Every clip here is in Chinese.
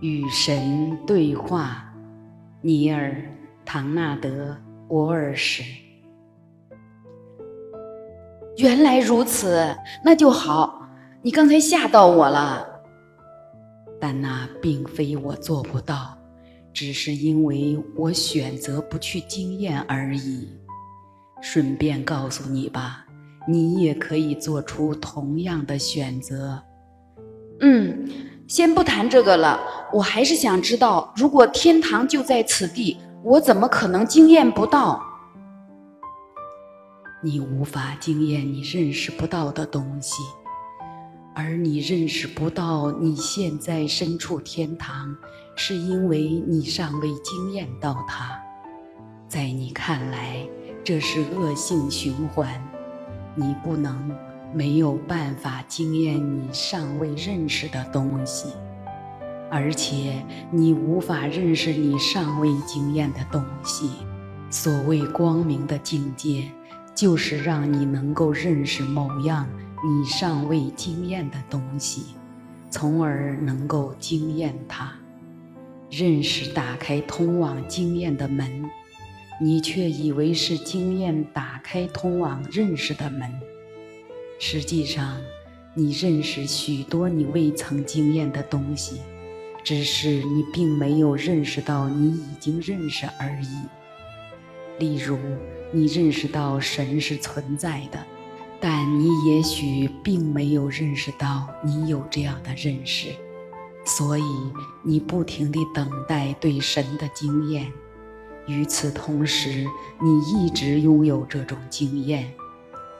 与神对话，尼尔·唐纳德·沃尔什。原来如此，那就好。你刚才吓到我了，但那并非我做不到，只是因为我选择不去经验而已。顺便告诉你吧，你也可以做出同样的选择。嗯，先不谈这个了。我还是想知道，如果天堂就在此地，我怎么可能经验不到？你无法经验你认识不到的东西，而你认识不到你现在身处天堂，是因为你尚未经验到它。在你看来，这是恶性循环，你不能。没有办法经验你尚未认识的东西，而且你无法认识你尚未经验的东西。所谓光明的境界，就是让你能够认识某样你尚未经验的东西，从而能够经验它。认识打开通往经验的门，你却以为是经验打开通往认识的门。实际上，你认识许多你未曾经验的东西，只是你并没有认识到你已经认识而已。例如，你认识到神是存在的，但你也许并没有认识到你有这样的认识，所以你不停地等待对神的经验。与此同时，你一直拥有这种经验。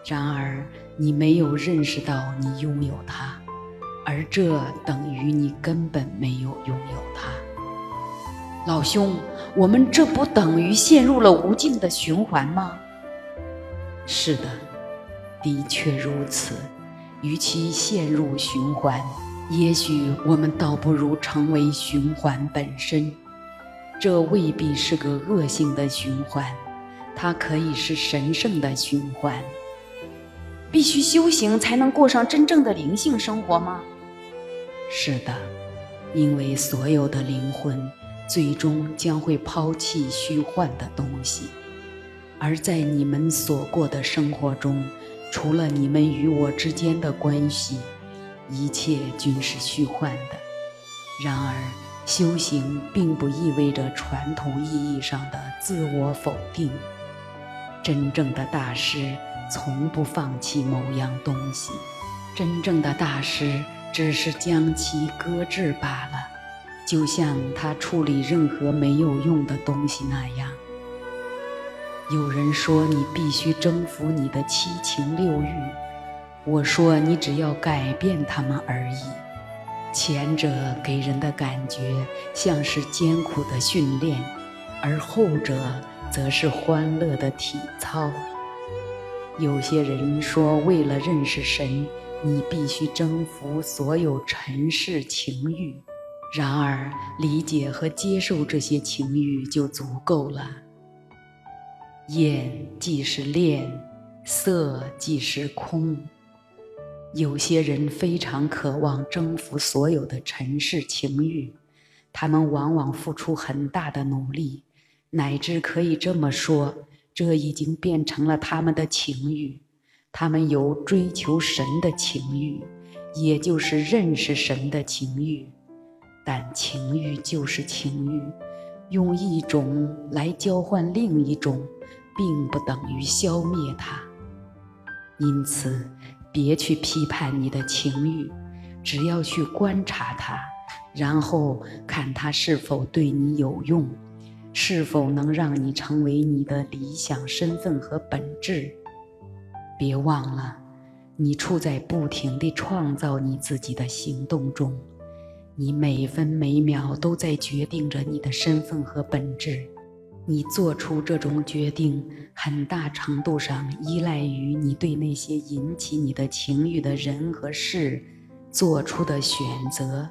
然而，你没有认识到你拥有它，而这等于你根本没有拥有它。老兄，我们这不等于陷入了无尽的循环吗？是的，的确如此。与其陷入循环，也许我们倒不如成为循环本身。这未必是个恶性的循环，它可以是神圣的循环。必须修行才能过上真正的灵性生活吗？是的，因为所有的灵魂最终将会抛弃虚幻的东西，而在你们所过的生活中，除了你们与我之间的关系，一切均是虚幻的。然而，修行并不意味着传统意义上的自我否定。真正的大师。从不放弃某样东西，真正的大师只是将其搁置罢了，就像他处理任何没有用的东西那样。有人说你必须征服你的七情六欲，我说你只要改变它们而已。前者给人的感觉像是艰苦的训练，而后者则是欢乐的体操。有些人说，为了认识神，你必须征服所有尘世情欲。然而，理解和接受这些情欲就足够了。眼即是恋，色即是空。有些人非常渴望征服所有的尘世情欲，他们往往付出很大的努力，乃至可以这么说。这已经变成了他们的情欲，他们有追求神的情欲，也就是认识神的情欲。但情欲就是情欲，用一种来交换另一种，并不等于消灭它。因此，别去批判你的情欲，只要去观察它，然后看它是否对你有用。是否能让你成为你的理想身份和本质？别忘了，你处在不停地创造你自己的行动中，你每分每秒都在决定着你的身份和本质。你做出这种决定，很大程度上依赖于你对那些引起你的情欲的人和事做出的选择。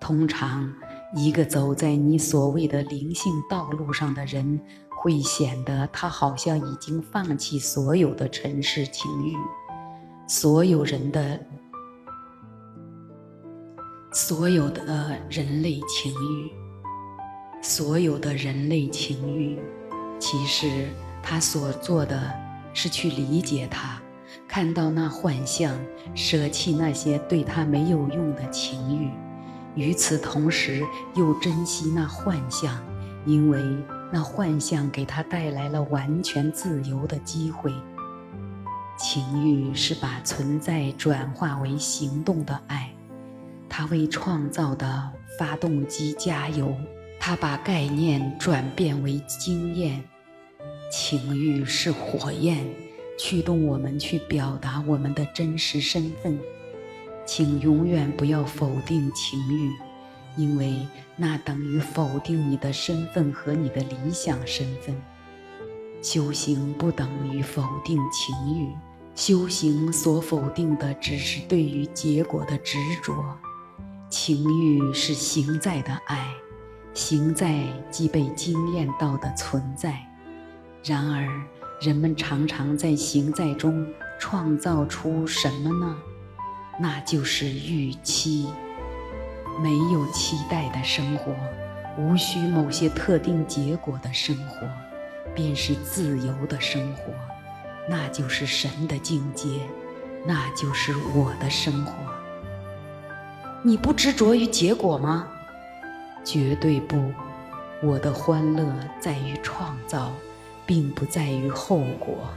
通常。一个走在你所谓的灵性道路上的人，会显得他好像已经放弃所有的尘世情欲。所有人的所有的人类情欲，所有的人类情欲，其实他所做的是去理解它，看到那幻象，舍弃那些对他没有用的情欲，与此同时又珍惜那幻象，因为那幻象给他带来了完全自由的机会。情欲是把存在转化为行动的爱。他为创造的发动机加油，他把概念转变为经验。情欲是火焰，驱动我们去表达我们的真实身份。请永远不要否定情欲，因为那等于否定你的身份和你的理想身份。修行不等于否定情欲，修行所否定的只是对于结果的执着。情欲是行在的爱，行在即被经验到的存在。然而，人们常常在行在中创造出什么呢？那就是预期。没有期待的生活，无需某些特定结果的生活，便是自由的生活。那就是神的境界，那就是我的生活。你不执着于结果吗？绝对不。我的欢乐在于创造，并不在于后果。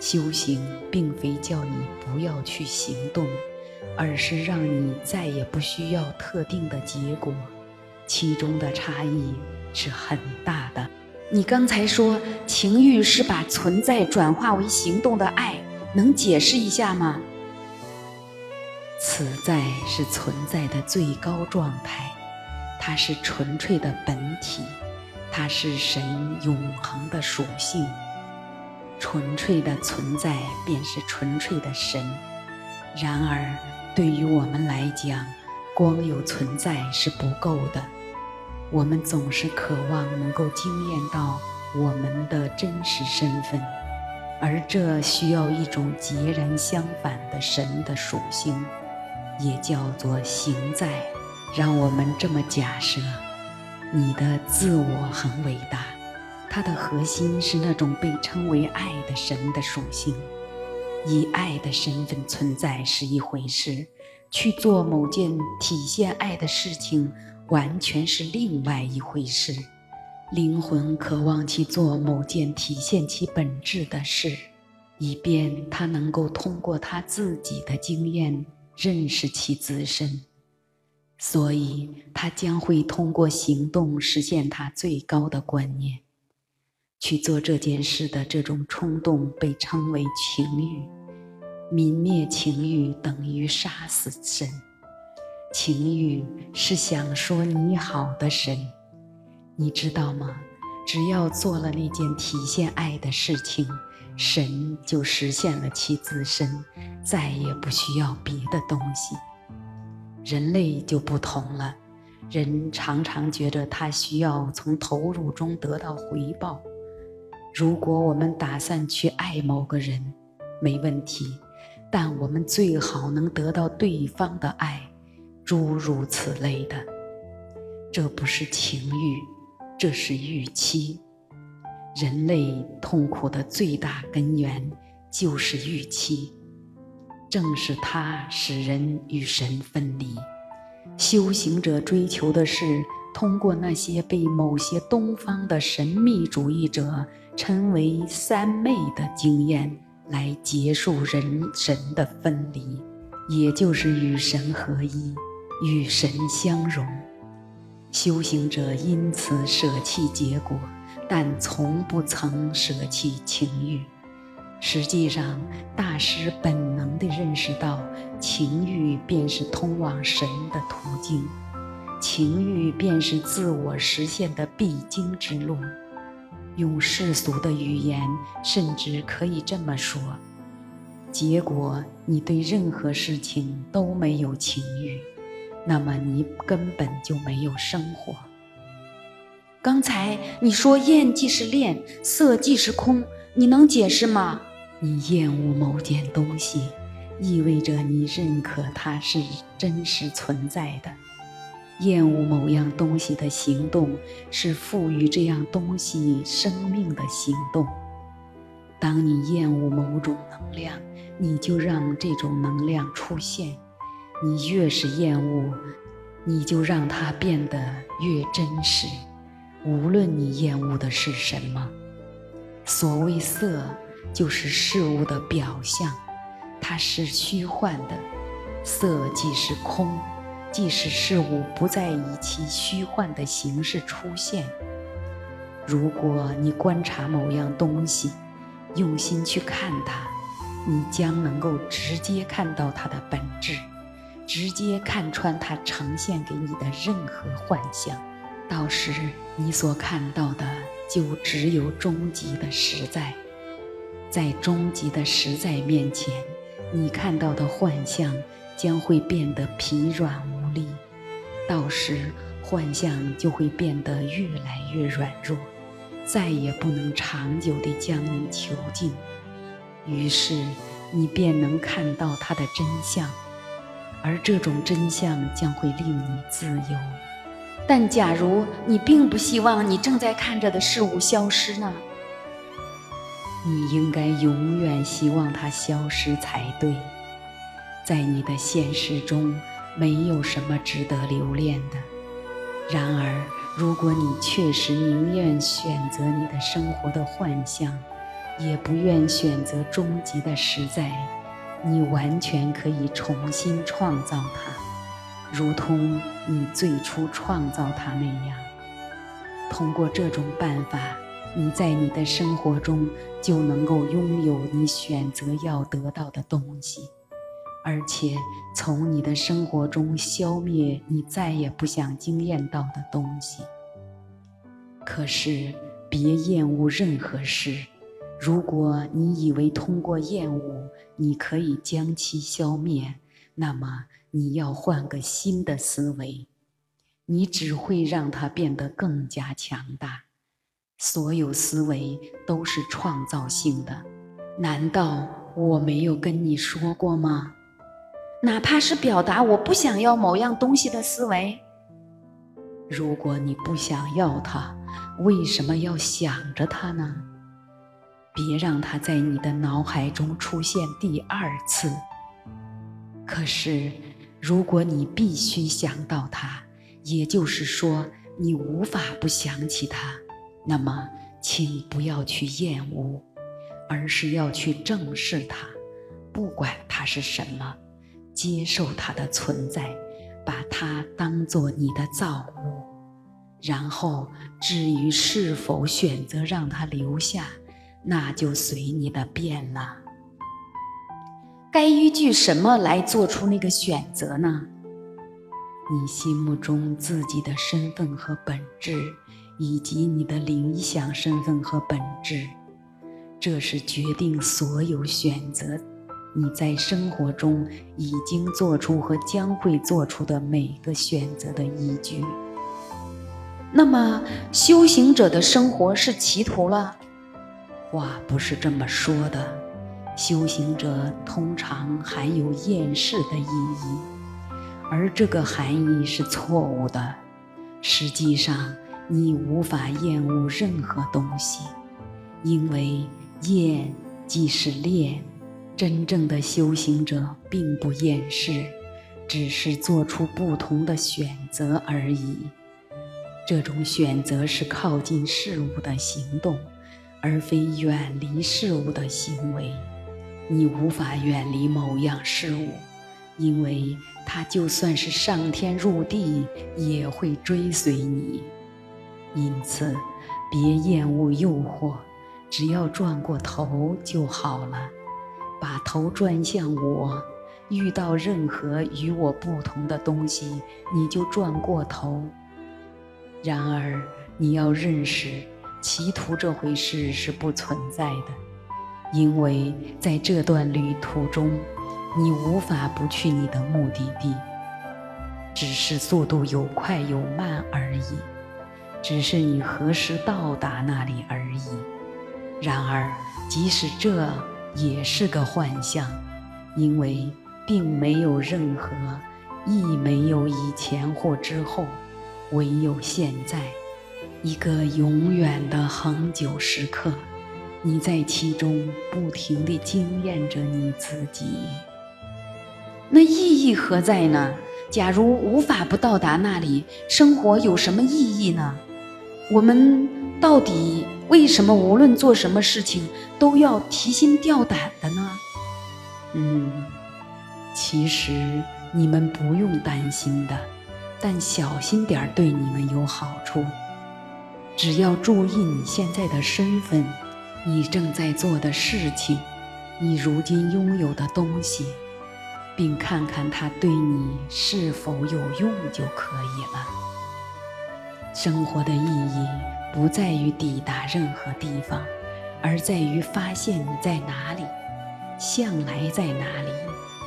修行并非叫你不要去行动，而是让你再也不需要特定的结果。其中的差异是很大的。你刚才说情欲是把存在转化为行动的爱，能解释一下吗？此在是存在的最高状态，它是纯粹的本体，它是神永恒的属性。纯粹的存在便是纯粹的神。然而，对于我们来讲，光有存在是不够的。我们总是渴望能够惊艳到我们的真实身份，而这需要一种截然相反的神的属性。也叫做行在，让我们这么假设：你的自我很伟大，它的核心是那种被称为爱的神的属性。以爱的身份存在是一回事，去做某件体现爱的事情完全是另外一回事。灵魂渴望去做某件体现其本质的事，以便他能够通过他自己的经验。认识其自身，所以他将会通过行动实现他最高的观念。去做这件事的这种冲动被称为情欲。泯灭情欲等于杀死神。情欲是想说你好的神，你知道吗？只要做了那件体现爱的事情。神就实现了其自身，再也不需要别的东西。人类就不同了，人常常觉得他需要从投入中得到回报。如果我们打算去爱某个人，没问题，但我们最好能得到对方的爱，诸如此类的。这不是情欲，这是预期。人类痛苦的最大根源就是预期，正是它使人与神分离。修行者追求的是通过那些被某些东方的神秘主义者称为三昧的经验，来结束人神的分离，也就是与神合一，与神相融。修行者因此舍弃结果。但从不曾舍弃情欲。实际上，大师本能地认识到，情欲便是通往神的途径，情欲便是自我实现的必经之路。用世俗的语言，甚至可以这么说：结果，你对任何事情都没有情欲，那么你根本就没有生活。刚才你说厌即是恋，色即是空，你能解释吗？你厌恶某件东西，意味着你认可它是真实存在的。厌恶某样东西的行动，是赋予这样东西生命的行动。当你厌恶某种能量，你就让这种能量出现。你越是厌恶，你就让它变得越真实。无论你厌恶的是什么，所谓色，就是事物的表象，它是虚幻的。色即是空。即使事物不再以其虚幻的形式出现，如果你观察某样东西，用心去看它，你将能够直接看到它的本质，直接看穿它呈现给你的任何幻象。到时，你所看到的就只有终极的实在。在终极的实在面前，你看到的幻象将会变得疲软。力，到时幻象就会变得越来越软弱，再也不能长久地将你囚禁。于是你便能看到它的真相，而这种真相将会令你自由。但假如你并不希望你正在看着的事物消失呢？你应该永远希望它消失才对。在你的现实中。没有什么值得留恋的。然而，如果你确实宁愿选择你的生活的幻象，也不愿选择终极的实在，你完全可以重新创造它，如同你最初创造它那样。通过这种办法，你在你的生活中就能够拥有你选择要得到的东西。而且从你的生活中消灭你再也不想经验到的东西。可是别厌恶任何事。如果你以为通过厌恶你可以将其消灭，那么你要换个新的思维，你只会让它变得更加强大。所有思维都是创造性的，难道我没有跟你说过吗？哪怕是表达我不想要某样东西的思维，如果你不想要它，为什么要想着它呢？别让它在你的脑海中出现第二次。可是，如果你必须想到它，也就是说你无法不想起它，那么请不要去厌恶，而是要去正视它，不管它是什么。接受它的存在，把它当做你的造物，然后至于是否选择让它留下，那就随你的便了。该依据什么来做出那个选择呢？你心目中自己的身份和本质，以及你的理想身份和本质，这是决定所有选择。你在生活中已经做出和将会做出的每个选择的依据。那么，修行者的生活是歧途了？话不是这么说的。修行者通常含有厌世的意义，而这个含义是错误的。实际上，你无法厌恶任何东西，因为厌即是恋。真正的修行者并不厌世，只是做出不同的选择而已。这种选择是靠近事物的行动，而非远离事物的行为。你无法远离某样事物，因为它就算是上天入地，也会追随你。因此，别厌恶诱惑，只要转过头就好了。把头转向我，遇到任何与我不同的东西，你就转过头。然而，你要认识，歧途这回事是不存在的，因为在这段旅途中，你无法不去你的目的地，只是速度有快有慢而已，只是你何时到达那里而已。然而，即使这。也是个幻象，因为并没有任何，亦没有以前或之后，唯有现在，一个永远的恒久时刻。你在其中不停地惊艳着你自己。那意义何在呢？假如无法不到达那里，生活有什么意义呢？我们到底为什么无论做什么事情都要提心吊胆的呢？嗯，其实你们不用担心的，但小心点儿对你们有好处。只要注意你现在的身份，你正在做的事情，你如今拥有的东西。并看看它对你是否有用就可以了。生活的意义不在于抵达任何地方，而在于发现你在哪里，向来在哪里，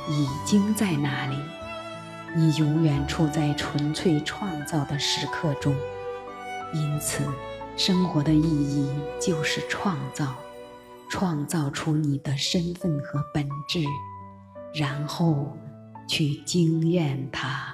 已经在哪里。你永远处在纯粹创造的时刻中，因此，生活的意义就是创造，创造出你的身份和本质。然后去经验它。